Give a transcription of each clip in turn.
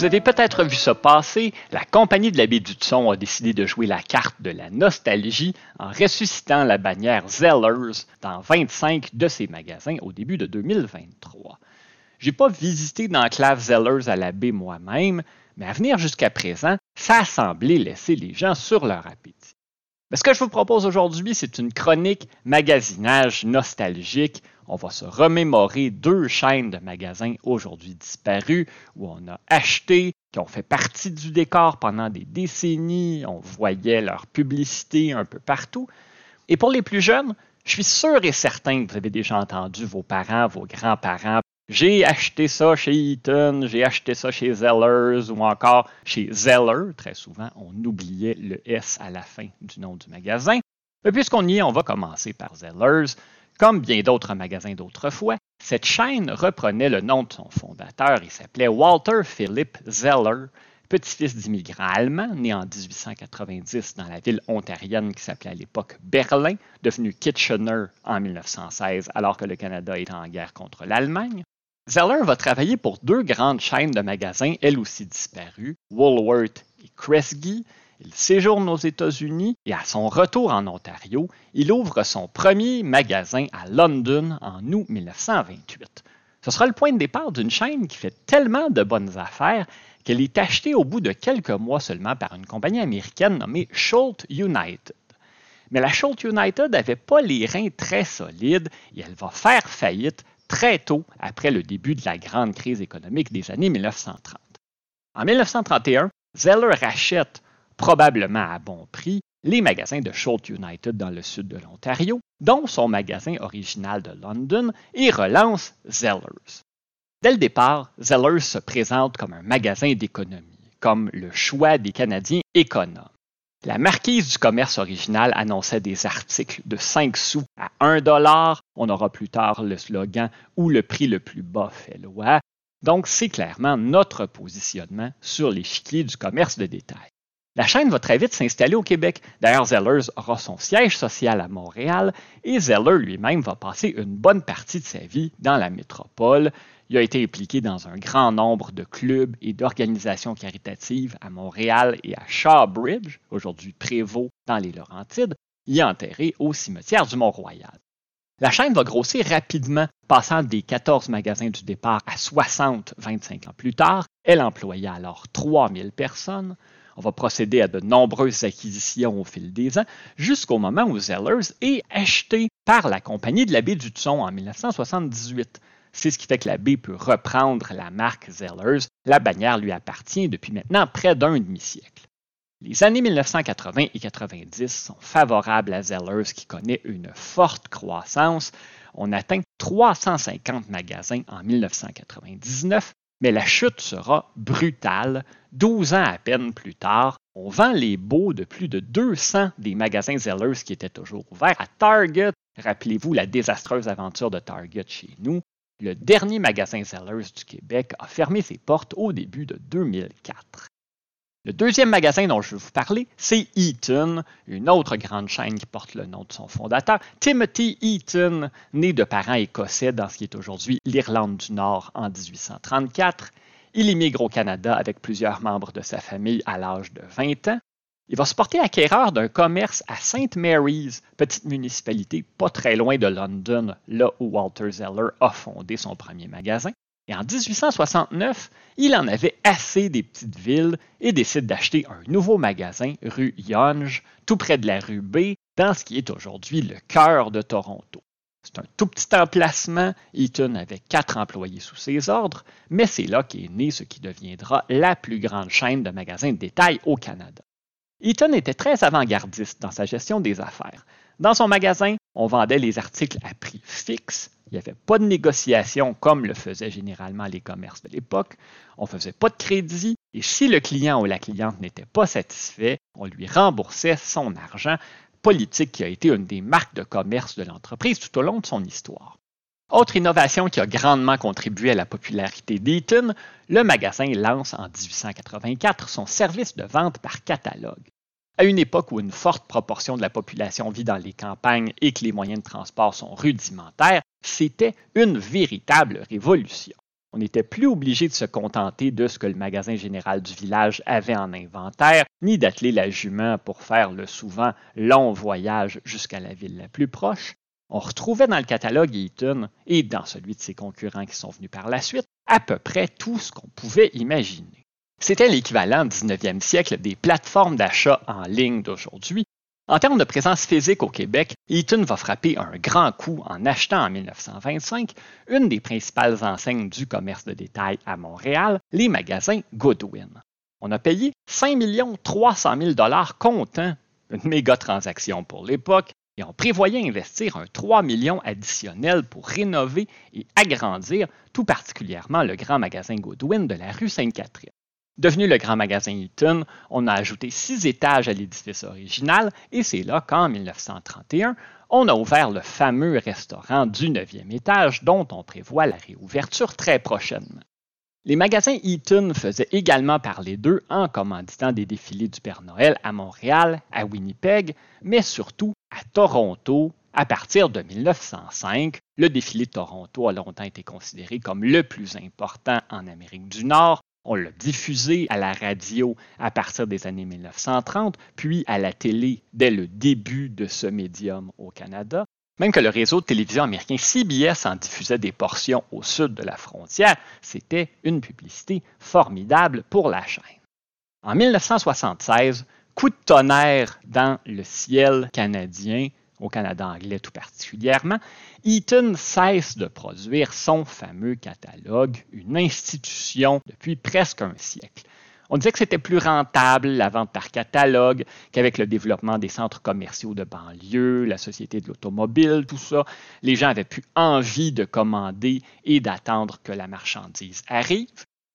Vous avez peut-être vu ça passer, la compagnie de la baie du Tson a décidé de jouer la carte de la nostalgie en ressuscitant la bannière Zellers dans 25 de ses magasins au début de 2023. J'ai pas visité d'enclave Zellers à la baie moi-même, mais à venir jusqu'à présent, ça a laisser les gens sur leur appétit. Ce que je vous propose aujourd'hui, c'est une chronique magasinage nostalgique. On va se remémorer deux chaînes de magasins aujourd'hui disparues où on a acheté, qui ont fait partie du décor pendant des décennies. On voyait leur publicité un peu partout. Et pour les plus jeunes, je suis sûr et certain que vous avez déjà entendu vos parents, vos grands-parents j'ai acheté ça chez Eaton, j'ai acheté ça chez Zellers ou encore chez Zeller. Très souvent, on oubliait le S à la fin du nom du magasin. Mais puisqu'on y est, on va commencer par Zellers. Comme bien d'autres magasins d'autrefois, cette chaîne reprenait le nom de son fondateur. Il s'appelait Walter Philipp Zeller, petit-fils d'immigrants allemands, né en 1890 dans la ville ontarienne qui s'appelait à l'époque Berlin, devenu Kitchener en 1916 alors que le Canada était en guerre contre l'Allemagne. Zeller va travailler pour deux grandes chaînes de magasins, elles aussi disparues, Woolworth et Kresge. Il séjourne aux États-Unis et à son retour en Ontario, il ouvre son premier magasin à London en août 1928. Ce sera le point de départ d'une chaîne qui fait tellement de bonnes affaires qu'elle est achetée au bout de quelques mois seulement par une compagnie américaine nommée Schultz United. Mais la Schultz United n'avait pas les reins très solides et elle va faire faillite très tôt après le début de la grande crise économique des années 1930. En 1931, Zeller rachète, probablement à bon prix, les magasins de Schultz United dans le sud de l'Ontario, dont son magasin original de London, et relance Zellers. Dès le départ, Zellers se présente comme un magasin d'économie, comme le choix des Canadiens économes. La marquise du commerce original annonçait des articles de 5 sous à 1 dollar. On aura plus tard le slogan où le prix le plus bas fait loi. Donc, c'est clairement notre positionnement sur l'échiquier du commerce de détail. La chaîne va très vite s'installer au Québec. D'ailleurs, Zellers aura son siège social à Montréal et Zeller lui-même va passer une bonne partie de sa vie dans la métropole. Il a été impliqué dans un grand nombre de clubs et d'organisations caritatives à Montréal et à Shawbridge, aujourd'hui Prévost dans les Laurentides, y enterré au cimetière du Mont-Royal. La chaîne va grossir rapidement, passant des 14 magasins du départ à 60 25 ans plus tard. Elle employait alors 3000 personnes. On va procéder à de nombreuses acquisitions au fil des ans, jusqu'au moment où Zellers est acheté par la Compagnie de la baie du Tson en 1978. C'est ce qui fait que la baie peut reprendre la marque Zellers. La bannière lui appartient depuis maintenant près d'un demi-siècle. Les années 1980 et 90 sont favorables à Zellers qui connaît une forte croissance. On atteint 350 magasins en 1999 mais la chute sera brutale. 12 ans à peine plus tard, on vend les baux de plus de 200 des magasins Zellers qui étaient toujours ouverts à Target. Rappelez-vous la désastreuse aventure de Target chez nous. Le dernier magasin Zellers du Québec a fermé ses portes au début de 2004. Le deuxième magasin dont je vais vous parler, c'est Eaton, une autre grande chaîne qui porte le nom de son fondateur, Timothy Eaton, né de parents écossais dans ce qui est aujourd'hui l'Irlande du Nord en 1834. Il immigre au Canada avec plusieurs membres de sa famille à l'âge de 20 ans. Il va se porter acquéreur d'un commerce à St. Mary's, petite municipalité pas très loin de London, là où Walter Zeller a fondé son premier magasin. Et en 1869, il en avait assez des petites villes et décide d'acheter un nouveau magasin rue Yonge, tout près de la rue B, dans ce qui est aujourd'hui le cœur de Toronto. C'est un tout petit emplacement. Eaton avait quatre employés sous ses ordres, mais c'est là qu'est né ce qui deviendra la plus grande chaîne de magasins de détail au Canada. Eaton était très avant-gardiste dans sa gestion des affaires. Dans son magasin, on vendait les articles à prix fixe il n'y avait pas de négociation comme le faisaient généralement les commerces de l'époque. On ne faisait pas de crédit et si le client ou la cliente n'était pas satisfait, on lui remboursait son argent, politique qui a été une des marques de commerce de l'entreprise tout au long de son histoire. Autre innovation qui a grandement contribué à la popularité d'Eaton, le magasin lance en 1884 son service de vente par catalogue. À une époque où une forte proportion de la population vit dans les campagnes et que les moyens de transport sont rudimentaires, c'était une véritable révolution. On n'était plus obligé de se contenter de ce que le magasin général du village avait en inventaire, ni d'atteler la jument pour faire le souvent long voyage jusqu'à la ville la plus proche. On retrouvait dans le catalogue Eaton et dans celui de ses concurrents qui sont venus par la suite à peu près tout ce qu'on pouvait imaginer. C'était l'équivalent au 19e siècle des plateformes d'achat en ligne d'aujourd'hui, en termes de présence physique au Québec, Eaton va frapper un grand coup en achetant en 1925 une des principales enseignes du commerce de détail à Montréal, les magasins Goodwin. On a payé 5 300 000 dollars comptant, une méga transaction pour l'époque, et on prévoyait investir un 3 millions additionnel pour rénover et agrandir tout particulièrement le grand magasin Goodwin de la rue Sainte-Catherine. Devenu le grand magasin Eaton, on a ajouté six étages à l'édifice original et c'est là qu'en 1931, on a ouvert le fameux restaurant du 9e étage dont on prévoit la réouverture très prochainement. Les magasins Eaton faisaient également parler d'eux en commanditant des défilés du Père Noël à Montréal, à Winnipeg, mais surtout à Toronto à partir de 1905. Le défilé de Toronto a longtemps été considéré comme le plus important en Amérique du Nord on l'a diffusé à la radio à partir des années 1930, puis à la télé dès le début de ce médium au Canada. Même que le réseau de télévision américain CBS en diffusait des portions au sud de la frontière, c'était une publicité formidable pour la chaîne. En 1976, coup de tonnerre dans le ciel canadien au Canada anglais tout particulièrement, Eaton cesse de produire son fameux catalogue, une institution depuis presque un siècle. On disait que c'était plus rentable la vente par catalogue qu'avec le développement des centres commerciaux de banlieue, la société de l'automobile, tout ça. Les gens avaient plus envie de commander et d'attendre que la marchandise arrive.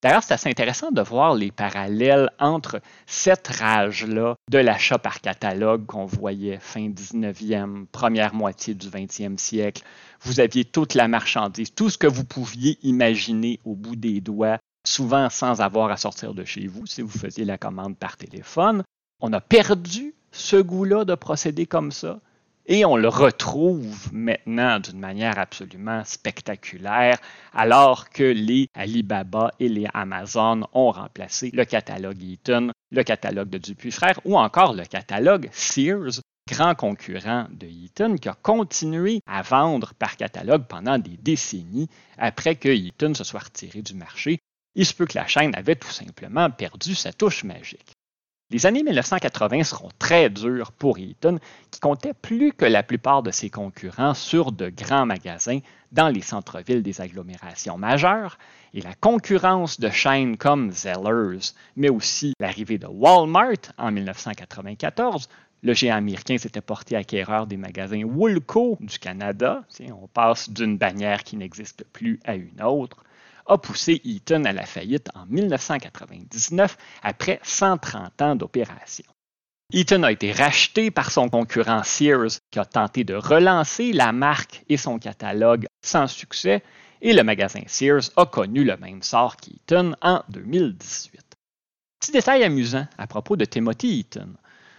D'ailleurs, c'est assez intéressant de voir les parallèles entre cette rage-là de l'achat par catalogue qu'on voyait fin 19e, première moitié du 20e siècle. Vous aviez toute la marchandise, tout ce que vous pouviez imaginer au bout des doigts, souvent sans avoir à sortir de chez vous si vous faisiez la commande par téléphone. On a perdu ce goût-là de procéder comme ça. Et on le retrouve maintenant d'une manière absolument spectaculaire, alors que les Alibaba et les Amazon ont remplacé le catalogue Eaton, le catalogue de Dupuis Frères ou encore le catalogue Sears, grand concurrent de Eaton, qui a continué à vendre par catalogue pendant des décennies après que Eaton se soit retiré du marché. Il se peut que la chaîne avait tout simplement perdu sa touche magique. Les années 1980 seront très dures pour Eaton, qui comptait plus que la plupart de ses concurrents sur de grands magasins dans les centres-villes des agglomérations majeures, et la concurrence de chaînes comme Zellers, mais aussi l'arrivée de Walmart en 1994, le géant américain s'était porté acquéreur des magasins Woolco du Canada. On passe d'une bannière qui n'existe plus à une autre a poussé Eaton à la faillite en 1999 après 130 ans d'opération. Eaton a été racheté par son concurrent Sears qui a tenté de relancer la marque et son catalogue sans succès et le magasin Sears a connu le même sort qu'Eaton en 2018. Petit détail amusant à propos de Timothy Eaton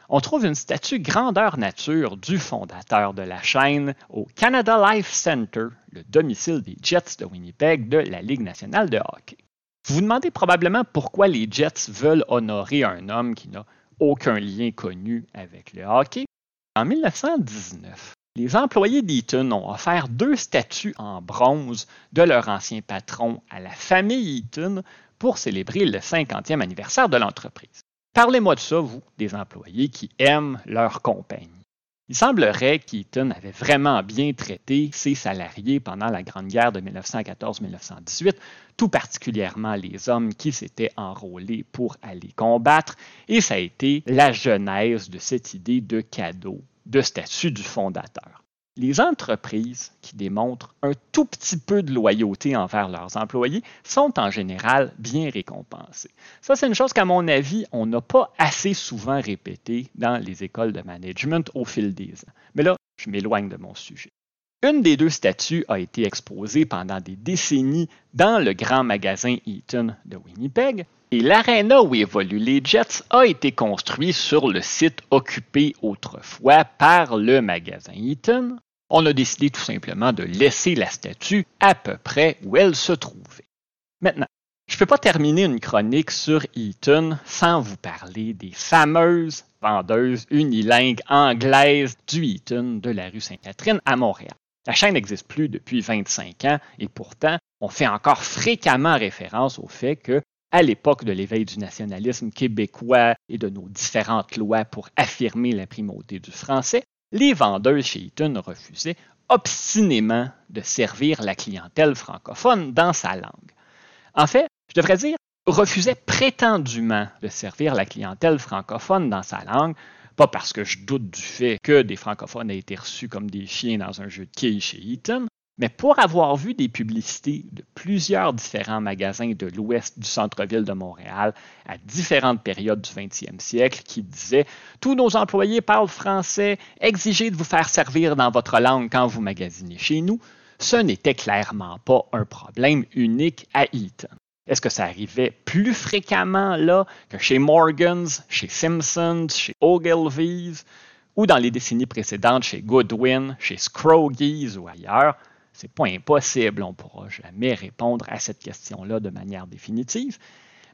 on trouve une statue grandeur nature du fondateur de la chaîne au Canada Life Center, le domicile des Jets de Winnipeg de la Ligue nationale de hockey. Vous vous demandez probablement pourquoi les Jets veulent honorer un homme qui n'a aucun lien connu avec le hockey. En 1919, les employés d'Eaton ont offert deux statues en bronze de leur ancien patron à la famille Eaton pour célébrer le 50e anniversaire de l'entreprise. Parlez-moi de ça, vous, des employés qui aiment leur compagnie. Il semblerait qu'Eaton avait vraiment bien traité ses salariés pendant la Grande Guerre de 1914-1918, tout particulièrement les hommes qui s'étaient enrôlés pour aller combattre, et ça a été la genèse de cette idée de cadeau, de statut du fondateur. Les entreprises qui démontrent un tout petit peu de loyauté envers leurs employés sont en général bien récompensées. Ça, c'est une chose qu'à mon avis, on n'a pas assez souvent répété dans les écoles de management au fil des ans. Mais là, je m'éloigne de mon sujet. Une des deux statues a été exposée pendant des décennies dans le grand magasin Eaton de Winnipeg, et l'aréna où évoluent les Jets a été construit sur le site occupé autrefois par le magasin Eaton, on a décidé tout simplement de laisser la statue à peu près où elle se trouvait. Maintenant, je ne peux pas terminer une chronique sur Eaton sans vous parler des fameuses vendeuses unilingues anglaises du Eaton de la rue Sainte-Catherine à Montréal. La chaîne n'existe plus depuis 25 ans et pourtant, on fait encore fréquemment référence au fait que, à l'époque de l'éveil du nationalisme québécois et de nos différentes lois pour affirmer la primauté du français, les vendeuses chez Eaton refusaient obstinément de servir la clientèle francophone dans sa langue. En fait, je devrais dire, refusait prétendument de servir la clientèle francophone dans sa langue, pas parce que je doute du fait que des francophones aient été reçus comme des chiens dans un jeu de quilles chez Eaton, mais pour avoir vu des publicités de plusieurs différents magasins de l'ouest du centre-ville de Montréal à différentes périodes du 20e siècle qui disaient Tous nos employés parlent français, exigez de vous faire servir dans votre langue quand vous magasinez chez nous, ce n'était clairement pas un problème unique à Eaton. Est-ce que ça arrivait plus fréquemment là que chez Morgans, chez Simpsons, chez Ogilvy's ou dans les décennies précédentes chez Goodwin, chez Scroggies ou ailleurs? C'est pas impossible, on ne pourra jamais répondre à cette question-là de manière définitive.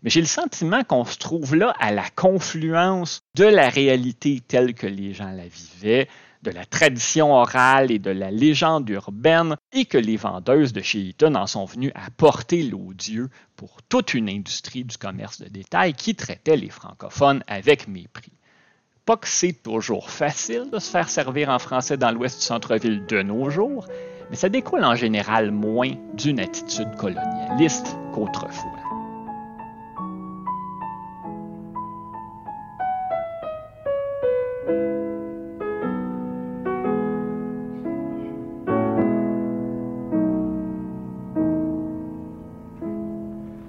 Mais j'ai le sentiment qu'on se trouve là à la confluence de la réalité telle que les gens la vivaient, de la tradition orale et de la légende urbaine, et que les vendeuses de chez Eaton en sont venues à porter l'odieux pour toute une industrie du commerce de détail qui traitait les francophones avec mépris. Pas que c'est toujours facile de se faire servir en français dans l'ouest du centre-ville de nos jours, mais ça découle en général moins d'une attitude colonialiste qu'autrefois.